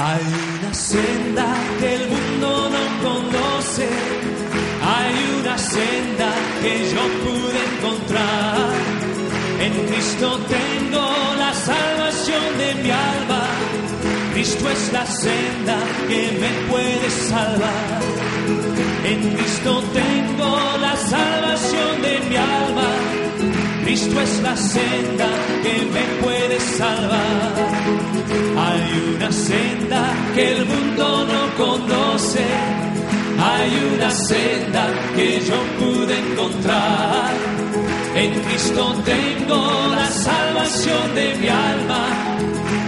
Hay una senda que el mundo no conoce, hay una senda que yo pude encontrar. En Cristo tengo la salvación de mi alma, Cristo es la senda que me puede salvar. En Cristo tengo la salvación de mi alma, Cristo es la senda que me puede salvar. Que el mundo no conoce, hay una senda que yo pude encontrar. En Cristo tengo la salvación de mi alma,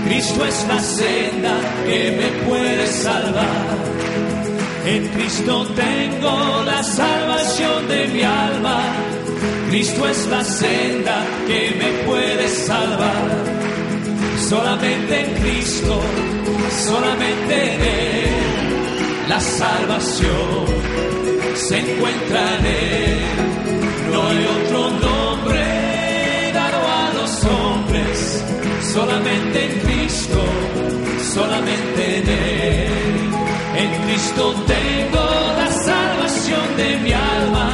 Cristo es la senda que me puede salvar. En Cristo tengo la salvación de mi alma. Cristo es la senda que me puede salvar. Solamente en Cristo, solamente en Él, la salvación se encuentra en Él. No hay otro nombre dado a los hombres, solamente en Cristo, solamente en Él. En Cristo tengo la salvación de mi alma.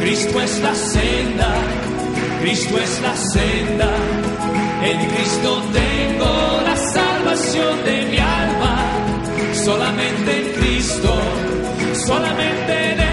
Cristo es la senda, Cristo es la senda. En Cristo tengo la salvación de mi alma. Solamente en Cristo, solamente